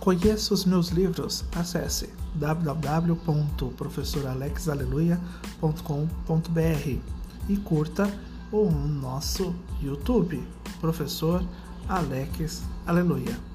Conheça os meus livros, acesse www.professoralexaleluia.com.br e curta o nosso YouTube, Professor Alex Aleluia.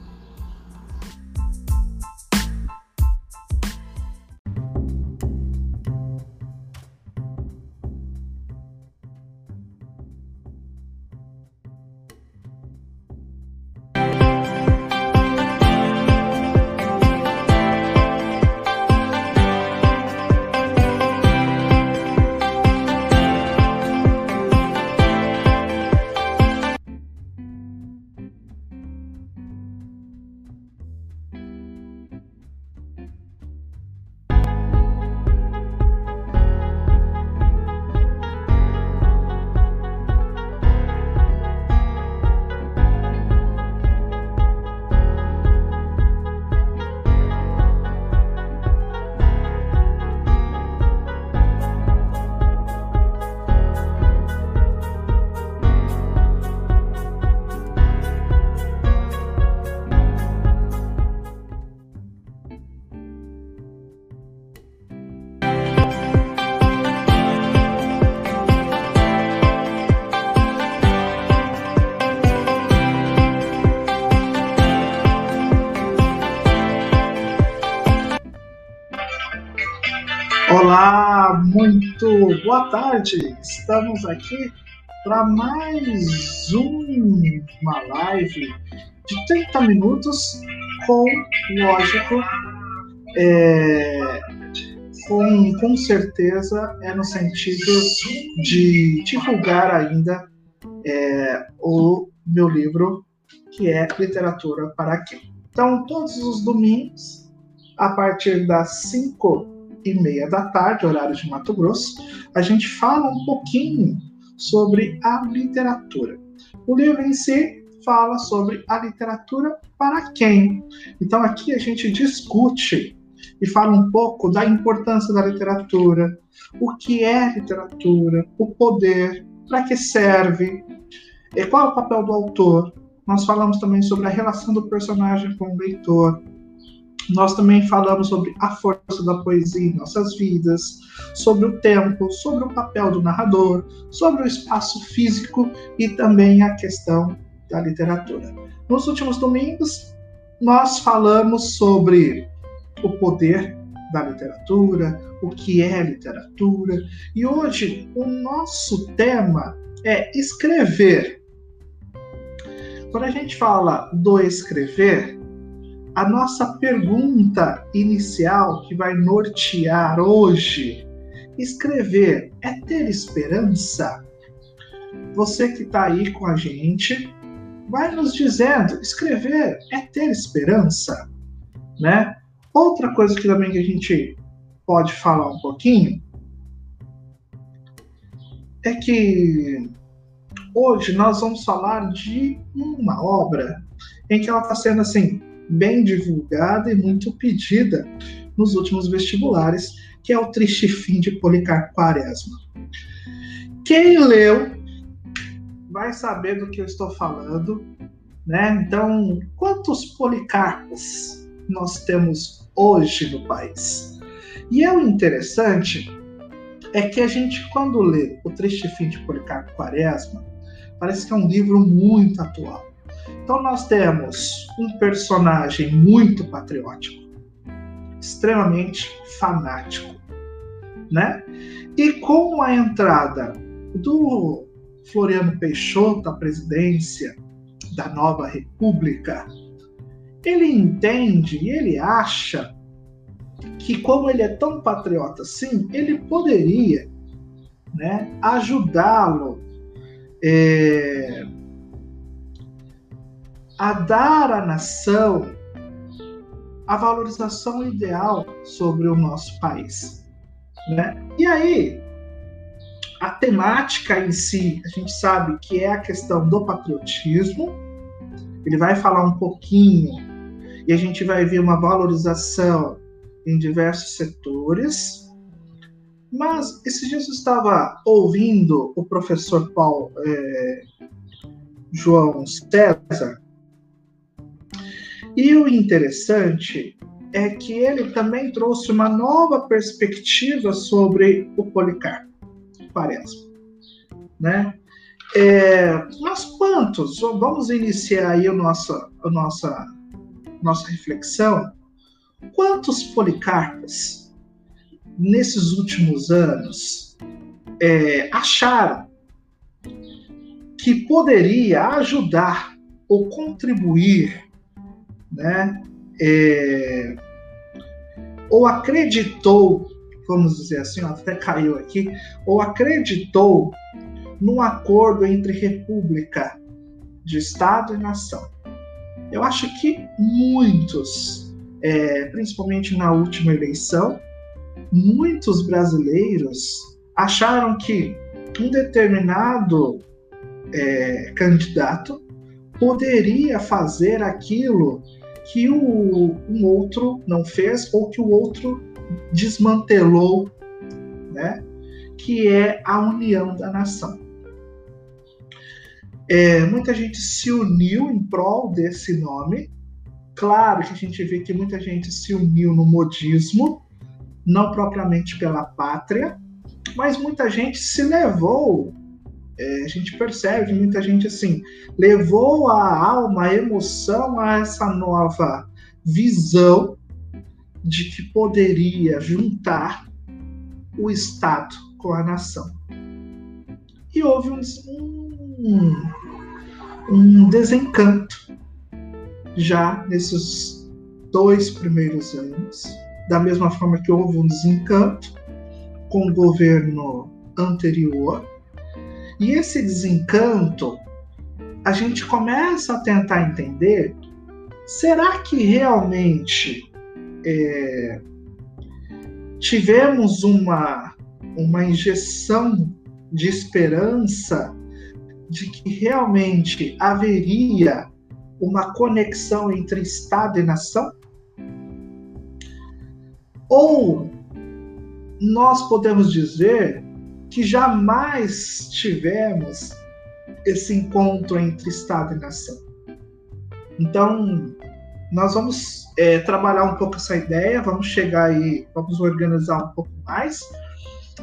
Muito boa tarde. Estamos aqui para mais uma live de 30 minutos com, lógico, é, com, com certeza é no sentido de divulgar ainda é, o meu livro, que é Literatura para Quem. Então, todos os domingos, a partir das 5 e meia da tarde, horário de Mato Grosso, a gente fala um pouquinho sobre a literatura. O livro em si fala sobre a literatura para quem. Então aqui a gente discute e fala um pouco da importância da literatura, o que é literatura, o poder, para que serve, qual é o papel do autor. Nós falamos também sobre a relação do personagem com o leitor, nós também falamos sobre a força da poesia em nossas vidas, sobre o tempo, sobre o papel do narrador, sobre o espaço físico e também a questão da literatura. Nos últimos domingos, nós falamos sobre o poder da literatura, o que é literatura, e hoje o nosso tema é escrever. Quando a gente fala do escrever, a nossa pergunta inicial que vai nortear hoje, escrever é ter esperança? Você que está aí com a gente, vai nos dizendo, escrever é ter esperança, né? Outra coisa que também que a gente pode falar um pouquinho é que hoje nós vamos falar de uma obra em que ela está sendo assim bem divulgada e muito pedida nos últimos vestibulares, que é o Triste Fim de Policarpo Quaresma. Quem leu vai saber do que eu estou falando, né? Então, quantos Policarpos nós temos hoje no país? E é o interessante é que a gente, quando lê O Triste Fim de Policarpo Quaresma, parece que é um livro muito atual. Então nós temos um personagem muito patriótico, extremamente fanático, né? E com a entrada do Floriano Peixoto à presidência da nova república, ele entende e ele acha que como ele é tão patriota assim, ele poderia né, ajudá-lo é, a dar à nação a valorização ideal sobre o nosso país. Né? E aí, a temática em si, a gente sabe que é a questão do patriotismo, ele vai falar um pouquinho e a gente vai ver uma valorização em diversos setores. Mas esses dias eu estava ouvindo o professor Paulo é, João César E o interessante é que ele também trouxe uma nova perspectiva sobre o Policarpo Quaresma, né? É, mas quantos? Vamos iniciar aí a nossa, a nossa, nossa reflexão. Quantos Policarpos nesses últimos anos é, acharam que poderia ajudar ou contribuir, né, é, ou acreditou, vamos dizer assim, até caiu aqui, ou acreditou num acordo entre república de Estado e nação. Eu acho que muitos, é, principalmente na última eleição, muitos brasileiros acharam que um determinado é, candidato poderia fazer aquilo que o um outro não fez ou que o outro desmantelou, né? que é a união da nação. É, muita gente se uniu em prol desse nome. Claro que a gente vê que muita gente se uniu no modismo, não propriamente pela pátria, mas muita gente se levou. É, a gente percebe muita gente assim levou a alma, a emoção a essa nova visão de que poderia juntar o Estado com a nação. E houve um, um, um desencanto já nesses dois primeiros anos, da mesma forma que houve um desencanto com o governo anterior. E esse desencanto, a gente começa a tentar entender: será que realmente é, tivemos uma, uma injeção de esperança de que realmente haveria uma conexão entre Estado e nação? Ou nós podemos dizer que jamais tivemos esse encontro entre Estado e nação. Então, nós vamos é, trabalhar um pouco essa ideia, vamos chegar aí, vamos organizar um pouco mais.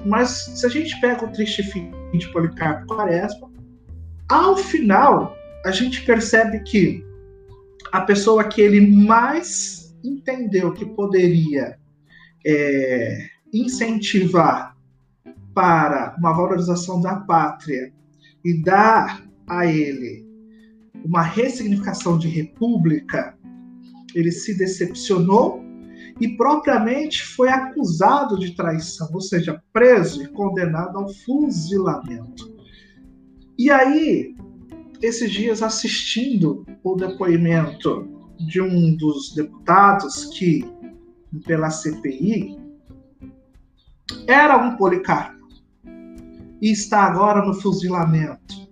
Mas se a gente pega o triste fim de Policarpo Quaresma, ao final a gente percebe que a pessoa que ele mais entendeu que poderia é, incentivar para uma valorização da pátria e dar a ele uma ressignificação de república, ele se decepcionou e propriamente foi acusado de traição, ou seja, preso e condenado ao fuzilamento. E aí, esses dias assistindo o depoimento de um dos deputados que, pela CPI, era um Policarpo e está agora no fuzilamento.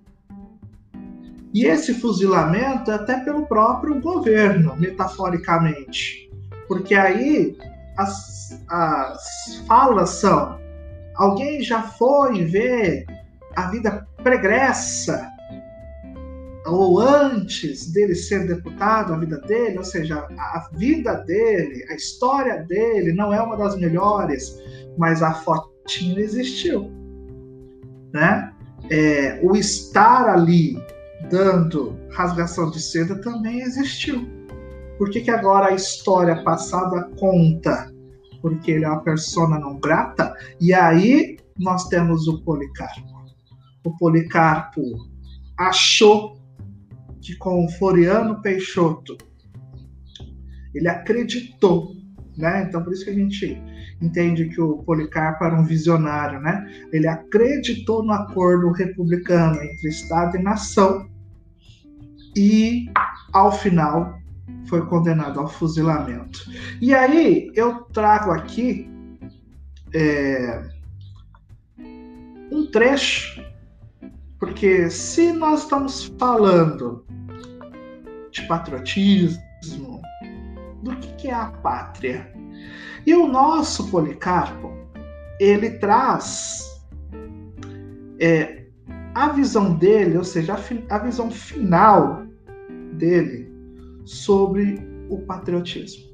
E esse fuzilamento é até pelo próprio governo, metaforicamente. Porque aí as, as falas são: alguém já foi ver a vida pregressa ou antes dele ser deputado, a vida dele, ou seja, a vida dele, a história dele não é uma das melhores, mas a fotinha existiu, né? É, o estar ali dando rasgação de seda também existiu. Por que, que agora a história passada conta? Porque ele é uma persona não grata, e aí nós temos o Policarpo. O Policarpo achou que com o Floriano Peixoto ele acreditou, né? Então por isso que a gente entende que o Policarpo era um visionário, né? Ele acreditou no acordo republicano entre Estado e nação e, ao final, foi condenado ao fuzilamento. E aí eu trago aqui é, um trecho, porque se nós estamos falando de patriotismo, do que, que é a pátria? E o nosso Policarpo, ele traz é, a visão dele, ou seja, a, a visão final dele sobre o patriotismo.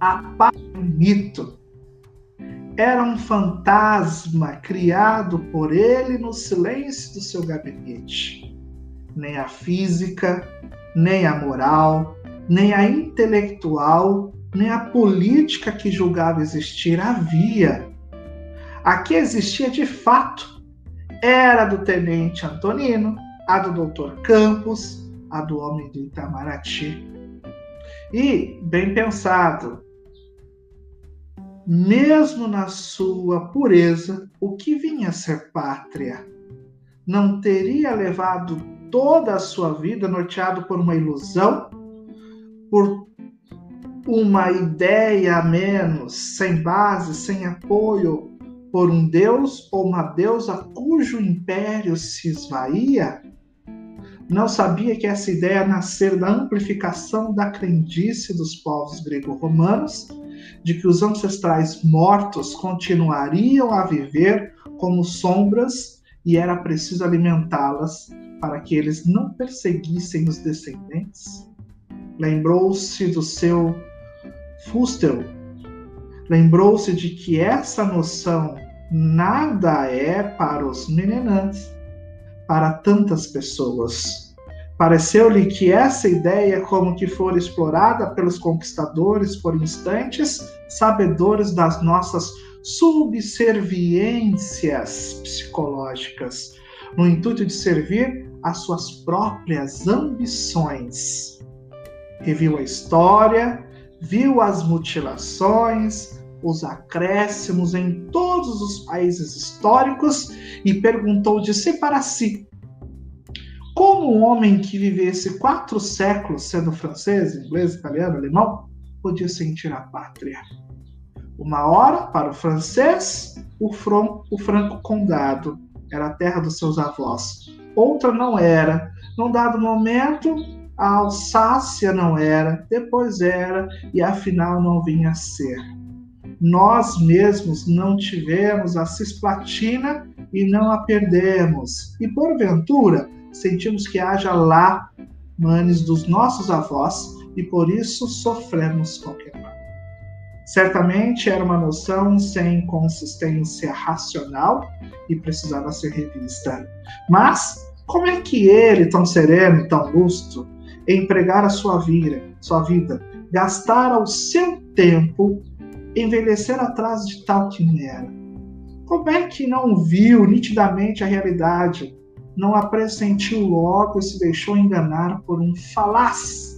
A paz é um mito. Era um fantasma criado por ele no silêncio do seu gabinete. Nem a física, nem a moral, nem a intelectual, nem a política que julgava existir havia. A que existia de fato era do tenente Antonino, a do doutor Campos, a do homem do Itamaraty. E, bem pensado, mesmo na sua pureza, o que vinha ser pátria? Não teria levado toda a sua vida norteado por uma ilusão? Por uma ideia a menos, sem base, sem apoio, por um deus ou uma deusa cujo império se esvaía? Não sabia que essa ideia nascer da amplificação da crendice dos povos grego-romanos de que os ancestrais mortos continuariam a viver como sombras e era preciso alimentá-las para que eles não perseguissem os descendentes? Lembrou-se do seu Fustel. Lembrou-se de que essa noção nada é para os menenantes, para tantas pessoas. Pareceu-lhe que essa ideia, como que for explorada pelos conquistadores por instantes, sabedores das nossas subserviências psicológicas, no intuito de servir às suas próprias ambições. Reviu a história, viu as mutilações, os acréscimos em todos os países históricos e perguntou de si para si como um homem que vivesse quatro séculos sendo francês, inglês, italiano, alemão, podia sentir a pátria? Uma hora, para o francês, o, front, o franco condado era a terra dos seus avós. Outra não era. Num dado momento, a Alsácia não era, depois era, e afinal não vinha a ser. Nós mesmos não tivemos a cisplatina e não a perdemos. E porventura, sentimos que haja lá manes dos nossos avós e por isso sofremos qualquer mal. Certamente era uma noção sem consistência racional e precisava ser revista. Mas como é que ele, tão sereno, tão lustro, empregar a sua vida, sua vida, gastar o seu tempo, envelhecer atrás de tal quimera? Como é que não viu nitidamente a realidade não a pressentiu logo e se deixou enganar por um falaz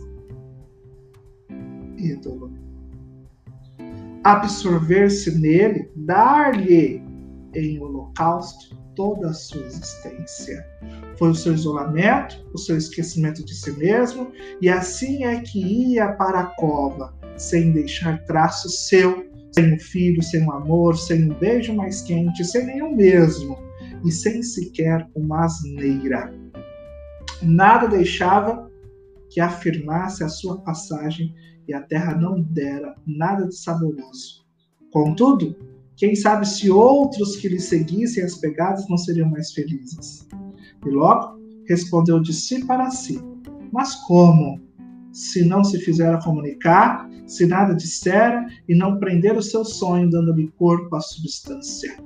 ídolo. Absorver-se nele, dar-lhe em holocausto toda a sua existência. Foi o seu isolamento, o seu esquecimento de si mesmo, e assim é que ia para a cova, sem deixar traço seu, sem um filho, sem um amor, sem um beijo mais quente, sem nenhum mesmo e sem sequer uma asneira. Nada deixava que afirmasse a sua passagem e a terra não dera nada de saboroso. Contudo, quem sabe se outros que lhe seguissem as pegadas não seriam mais felizes. E logo respondeu de si para si: Mas como? Se não se fizer comunicar, se nada dissera e não prender o seu sonho, dando-lhe corpo à substância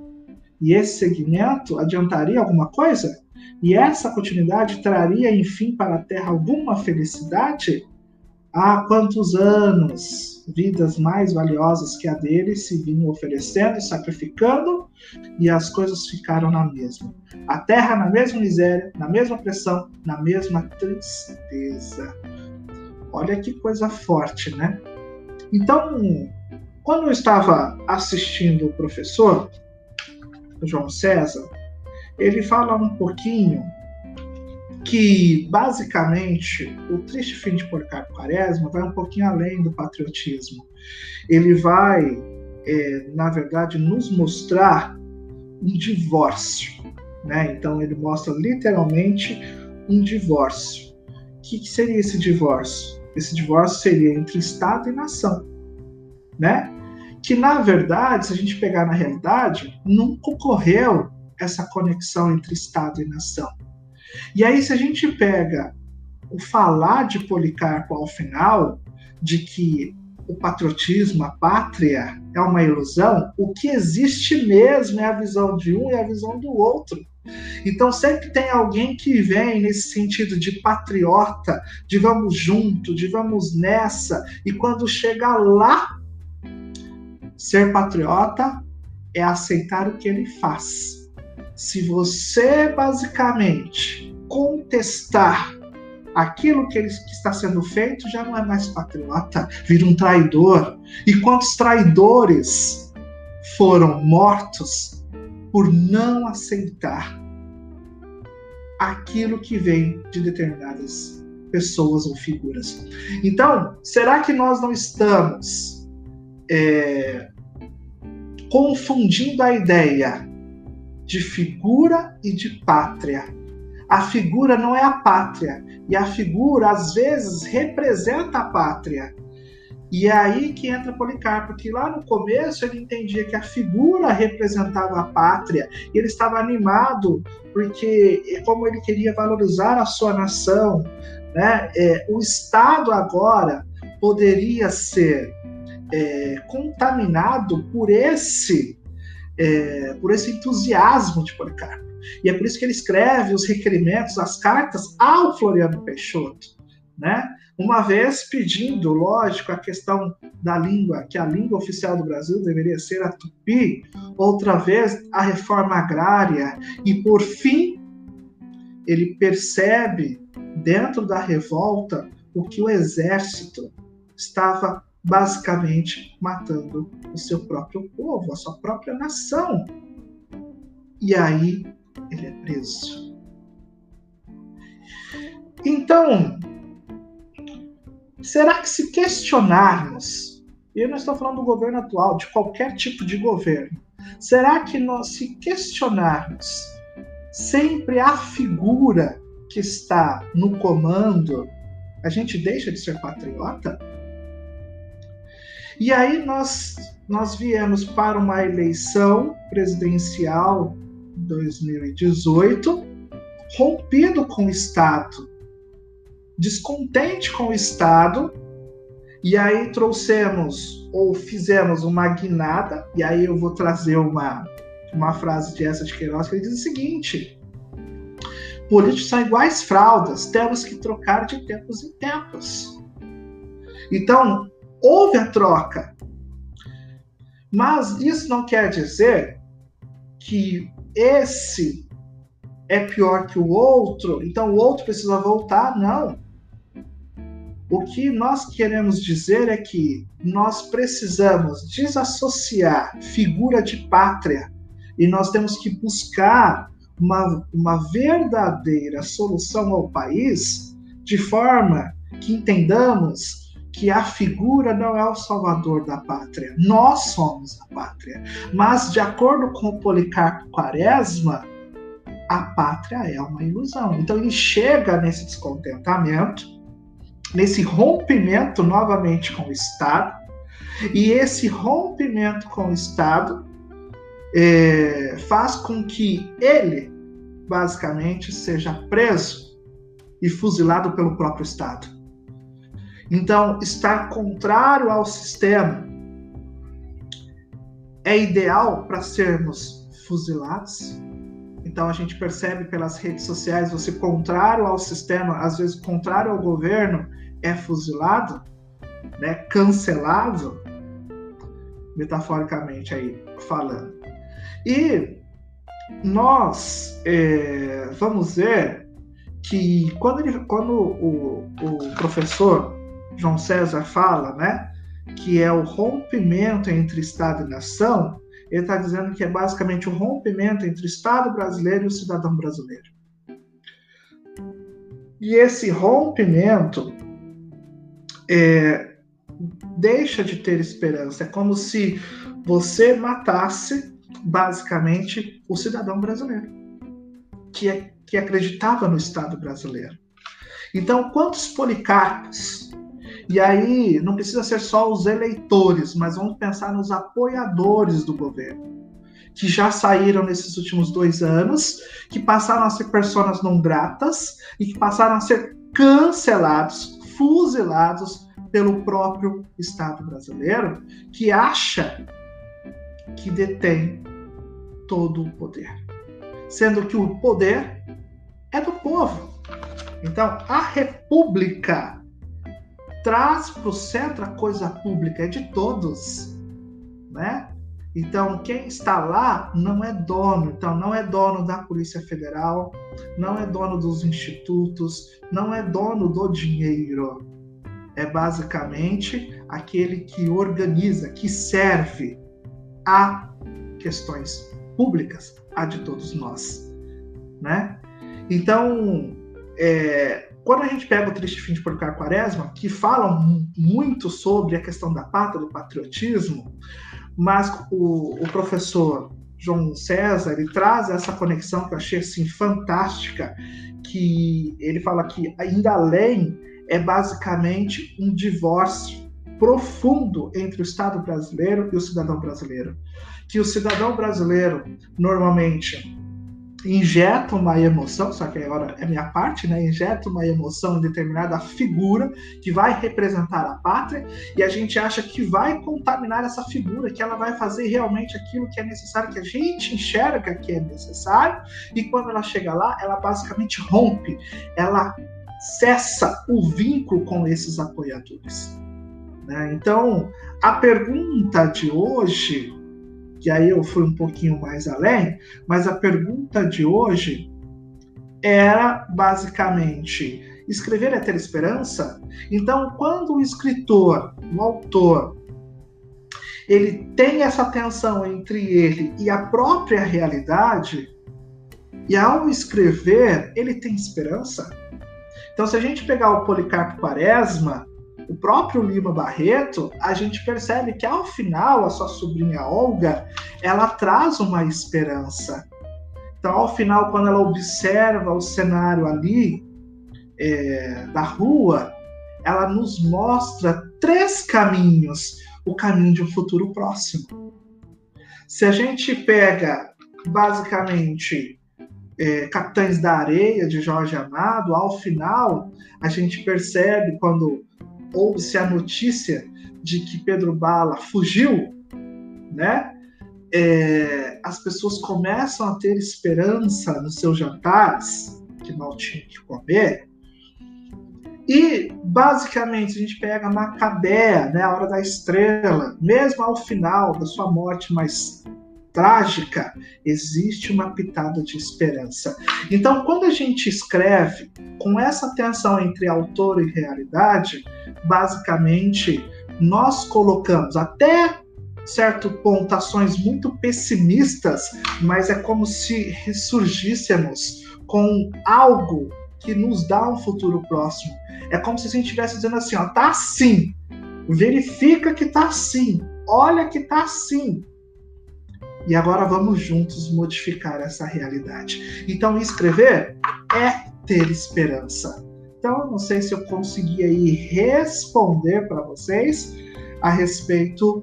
e esse segmento adiantaria alguma coisa? E essa continuidade traria, enfim, para a Terra alguma felicidade? Há quantos anos vidas mais valiosas que a dele se vinham oferecendo, sacrificando, e as coisas ficaram na mesma. A terra na mesma miséria, na mesma pressão, na mesma tristeza. Olha que coisa forte, né? Então, quando eu estava assistindo o professor, João César, ele fala um pouquinho que, basicamente, o triste fim de Porcato Quaresma vai um pouquinho além do patriotismo. Ele vai, é, na verdade, nos mostrar um divórcio. Né? Então, ele mostra literalmente um divórcio. O que, que seria esse divórcio? Esse divórcio seria entre Estado e nação. Né? que na verdade, se a gente pegar na realidade, nunca ocorreu essa conexão entre Estado e nação. E aí, se a gente pega o falar de Policarpo ao final, de que o patriotismo, a pátria, é uma ilusão, o que existe mesmo é a visão de um e a visão do outro. Então sempre tem alguém que vem nesse sentido de patriota, de vamos junto, de vamos nessa, e quando chega lá, ser patriota é aceitar o que ele faz. Se você basicamente contestar aquilo que, ele, que está sendo feito, já não é mais patriota, vira um traidor. E quantos traidores foram mortos por não aceitar aquilo que vem de determinadas pessoas ou figuras. Então, será que nós não estamos é, confundindo a ideia de figura e de pátria? A figura não é a pátria, e a figura às vezes representa a pátria. E é aí que entra Policarpo, que lá no começo ele entendia que a figura representava a pátria, e ele estava animado porque, como ele queria valorizar a sua nação, né, é, o Estado agora poderia ser é, contaminado por esse, é, por esse entusiasmo de Policarpo. E é por isso que ele escreve os requerimentos, as cartas ao Floriano Peixoto né? Uma vez pedindo, lógico, a questão da língua, que a língua oficial do Brasil deveria ser a tupi, outra vez a reforma agrária, e por fim ele percebe dentro da revolta o que o exército estava basicamente matando o seu próprio povo, a sua própria nação. E aí ele é preso. Então, Será que se questionarmos, e eu não estou falando do governo atual, de qualquer tipo de governo, será que nós se questionarmos sempre a figura que está no comando, a gente deixa de ser patriota? E aí nós, nós viemos para uma eleição presidencial 2018, rompido com o Estado descontente com o Estado, e aí trouxemos ou fizemos uma guinada, e aí eu vou trazer uma, uma frase de essa de Queiroz que ele diz o seguinte: políticos são iguais fraldas, temos que trocar de tempos em tempos. Então, houve a troca. Mas isso não quer dizer que esse é pior que o outro, então o outro precisa voltar, não. O que nós queremos dizer é que nós precisamos desassociar figura de pátria e nós temos que buscar uma, uma verdadeira solução ao país de forma que entendamos que a figura não é o salvador da pátria, nós somos a pátria. Mas, de acordo com o Policarpo Quaresma, a pátria é uma ilusão. Então, ele chega nesse descontentamento nesse rompimento novamente com o Estado, e esse rompimento com o Estado é, faz com que ele, basicamente, seja preso e fuzilado pelo próprio Estado. Então, estar contrário ao sistema é ideal para sermos fuzilados. Então, a gente percebe pelas redes sociais você contrário ao sistema, às vezes contrário ao governo, é fuzilado, né, cancelado, metaforicamente aí falando. E nós é, vamos ver que quando, ele, quando o, o professor João César fala, né, que é o rompimento entre Estado e nação, ele está dizendo que é basicamente um rompimento entre o Estado brasileiro e o cidadão brasileiro. E esse rompimento é, deixa de ter esperança. É como se você matasse, basicamente, o cidadão brasileiro, que, é, que acreditava no Estado brasileiro. Então, quantos policarpos? E aí, não precisa ser só os eleitores, mas vamos pensar nos apoiadores do governo, que já saíram nesses últimos dois anos, que passaram a ser personas não gratas e que passaram a ser cancelados, fuzilados pelo próprio Estado brasileiro, que acha que detém todo o poder, sendo que o poder é do povo. Então, a República traz para o centro a coisa pública, é de todos, né? Então, quem está lá não é dono. Então, não é dono da Polícia Federal, não é dono dos institutos, não é dono do dinheiro. É basicamente aquele que organiza, que serve a questões públicas, a de todos nós, né? Então, é, quando a gente pega o Triste Fim de Policarpo Quaresma, que fala muito sobre a questão da pátria, do patriotismo, mas o, o professor João César ele traz essa conexão que eu achei assim fantástica, que ele fala que ainda além é basicamente um divórcio profundo entre o Estado brasileiro e o cidadão brasileiro, que o cidadão brasileiro normalmente injeta uma emoção, só que agora é minha parte, né? Injeta uma emoção em determinada figura que vai representar a pátria e a gente acha que vai contaminar essa figura, que ela vai fazer realmente aquilo que é necessário, que a gente enxerga que é necessário e quando ela chega lá, ela basicamente rompe, ela cessa o vínculo com esses apoiadores. Né? Então, a pergunta de hoje que aí eu fui um pouquinho mais além, mas a pergunta de hoje era basicamente: escrever é ter esperança? Então, quando o escritor, o autor, ele tem essa tensão entre ele e a própria realidade, e ao escrever, ele tem esperança? Então, se a gente pegar o Policarpo Quaresma, o próprio Lima Barreto, a gente percebe que ao final a sua sobrinha Olga, ela traz uma esperança. Então, ao final, quando ela observa o cenário ali é, da rua, ela nos mostra três caminhos, o caminho de um futuro próximo. Se a gente pega basicamente é, Capitães da Areia de Jorge Amado, ao final a gente percebe quando ouve-se a notícia de que Pedro Bala fugiu, né? É, as pessoas começam a ter esperança nos seus jantares, que não tinham que comer. E, basicamente, a gente pega Macabea, né, a Hora da Estrela, mesmo ao final da sua morte mais trágica, existe uma pitada de esperança. Então, quando a gente escreve com essa tensão entre autor e realidade, basicamente nós colocamos até certo ponto ações muito pessimistas, mas é como se ressurgíssemos com algo que nos dá um futuro próximo. É como se a gente estivesse dizendo assim, ó, tá assim. Verifica que tá assim. Olha que tá assim e agora vamos juntos modificar essa realidade. Então, escrever é ter esperança. Então, não sei se eu consegui aí responder para vocês a respeito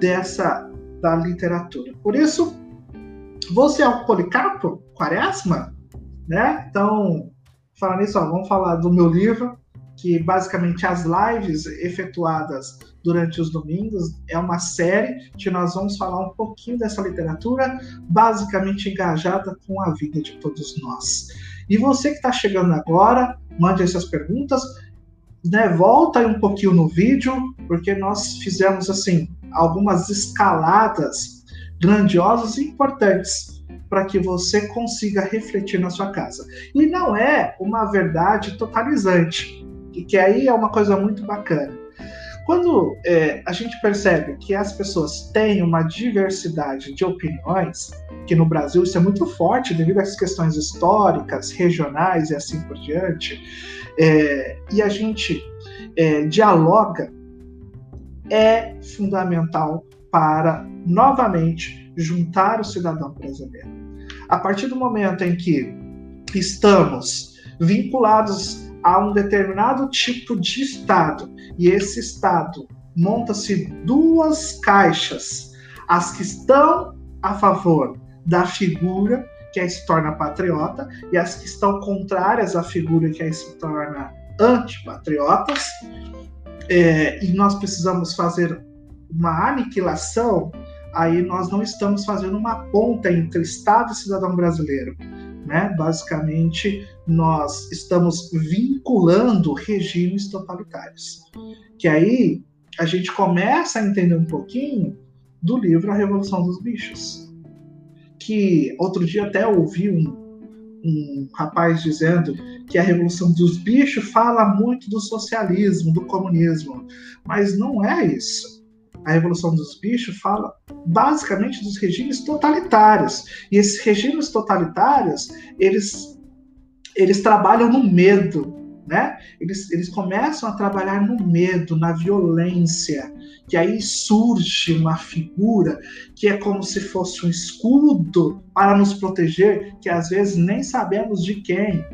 dessa da literatura. Por isso, você é o Policarpo Quaresma, né? Então, falando nisso, vamos falar do meu livro, que basicamente as lives efetuadas durante os domingos é uma série que nós vamos falar um pouquinho dessa literatura, basicamente engajada com a vida de todos nós. E você que está chegando agora, mande essas perguntas, né? Volta aí um pouquinho no vídeo, porque nós fizemos assim algumas escaladas grandiosas e importantes para que você consiga refletir na sua casa. E não é uma verdade totalizante e que aí é uma coisa muito bacana. Quando é, a gente percebe que as pessoas têm uma diversidade de opiniões, que no Brasil isso é muito forte devido às questões históricas, regionais e assim por diante, é, e a gente é, dialoga, é fundamental para novamente juntar o cidadão brasileiro. A partir do momento em que estamos vinculados a um determinado tipo de Estado, e esse Estado monta-se duas caixas, as que estão a favor da figura que aí se torna patriota e as que estão contrárias à figura que aí se torna antipatriotas. É, e nós precisamos fazer uma aniquilação, aí nós não estamos fazendo uma ponta entre Estado e cidadão brasileiro. Né? Basicamente, nós estamos vinculando regimes totalitários. Que aí a gente começa a entender um pouquinho do livro A Revolução dos Bichos que outro dia até ouvi um, um rapaz dizendo que a revolução dos bichos fala muito do socialismo, do comunismo, mas não é isso. A revolução dos bichos fala basicamente dos regimes totalitários. E esses regimes totalitários, eles eles trabalham no medo, né? Eles, eles começam a trabalhar no medo, na violência, que aí surge uma figura que é como se fosse um escudo para nos proteger, que às vezes nem sabemos de quem.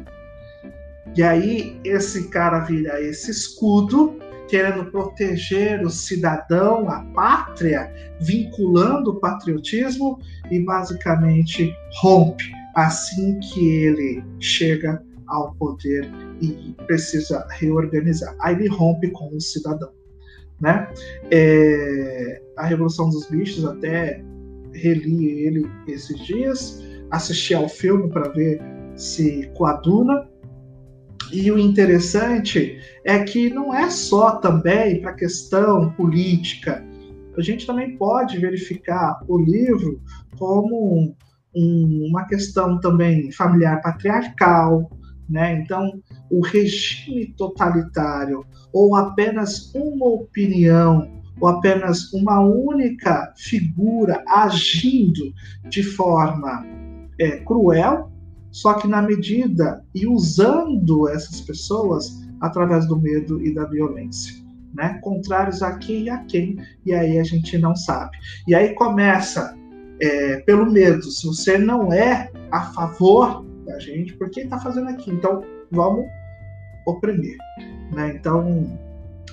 E aí esse cara vira esse escudo, querendo proteger o cidadão, a pátria, vinculando o patriotismo e basicamente rompe assim que ele chega ao poder e precisa reorganizar. Aí ele rompe com o cidadão. Né? É, a Revolução dos Bichos, até reli ele esses dias, assisti ao filme para ver se coaduna. E o interessante é que não é só também para questão política. A gente também pode verificar o livro como um, uma questão também familiar patriarcal, né? Então, o regime totalitário, ou apenas uma opinião, ou apenas uma única figura agindo de forma é, cruel, só que na medida e usando essas pessoas através do medo e da violência. Né? Contrários a quem e a quem, e aí a gente não sabe. E aí começa é, pelo medo. Se você não é a favor da gente, por que está fazendo aqui? Então, vamos oprimir. Né? Então,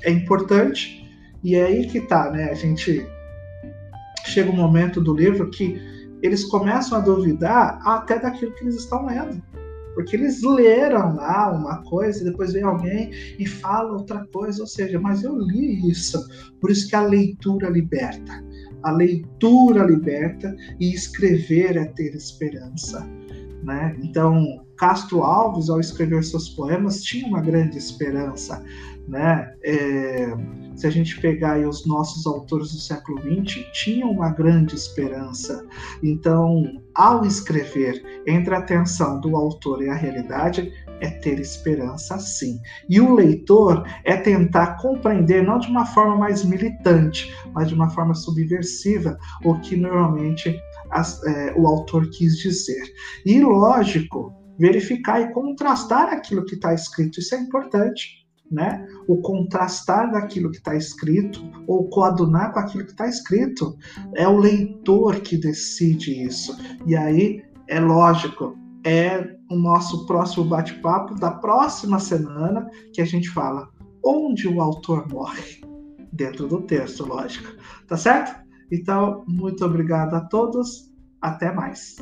é importante, e é aí que está, né? A gente chega um momento do livro que eles começam a duvidar até daquilo que eles estão lendo. Porque eles leram lá uma coisa e depois vem alguém e fala outra coisa, ou seja, mas eu li isso. Por isso que a leitura liberta. A leitura liberta e escrever é ter esperança. Né? Então, Castro Alves, ao escrever seus poemas, tinha uma grande esperança. Né? É, se a gente pegar os nossos autores do século XX, tinham uma grande esperança. Então, ao escrever entre a atenção do autor e a realidade, é ter esperança sim. E o leitor é tentar compreender, não de uma forma mais militante, mas de uma forma subversiva, o que normalmente as, é, o autor quis dizer. E, lógico, verificar e contrastar aquilo que está escrito, isso é importante. Né? O contrastar daquilo que está escrito ou coadunar com aquilo que está escrito é o leitor que decide isso. E aí é lógico, é o nosso próximo bate-papo da próxima semana que a gente fala onde o autor morre dentro do texto, lógico. Tá certo? Então, muito obrigado a todos. Até mais.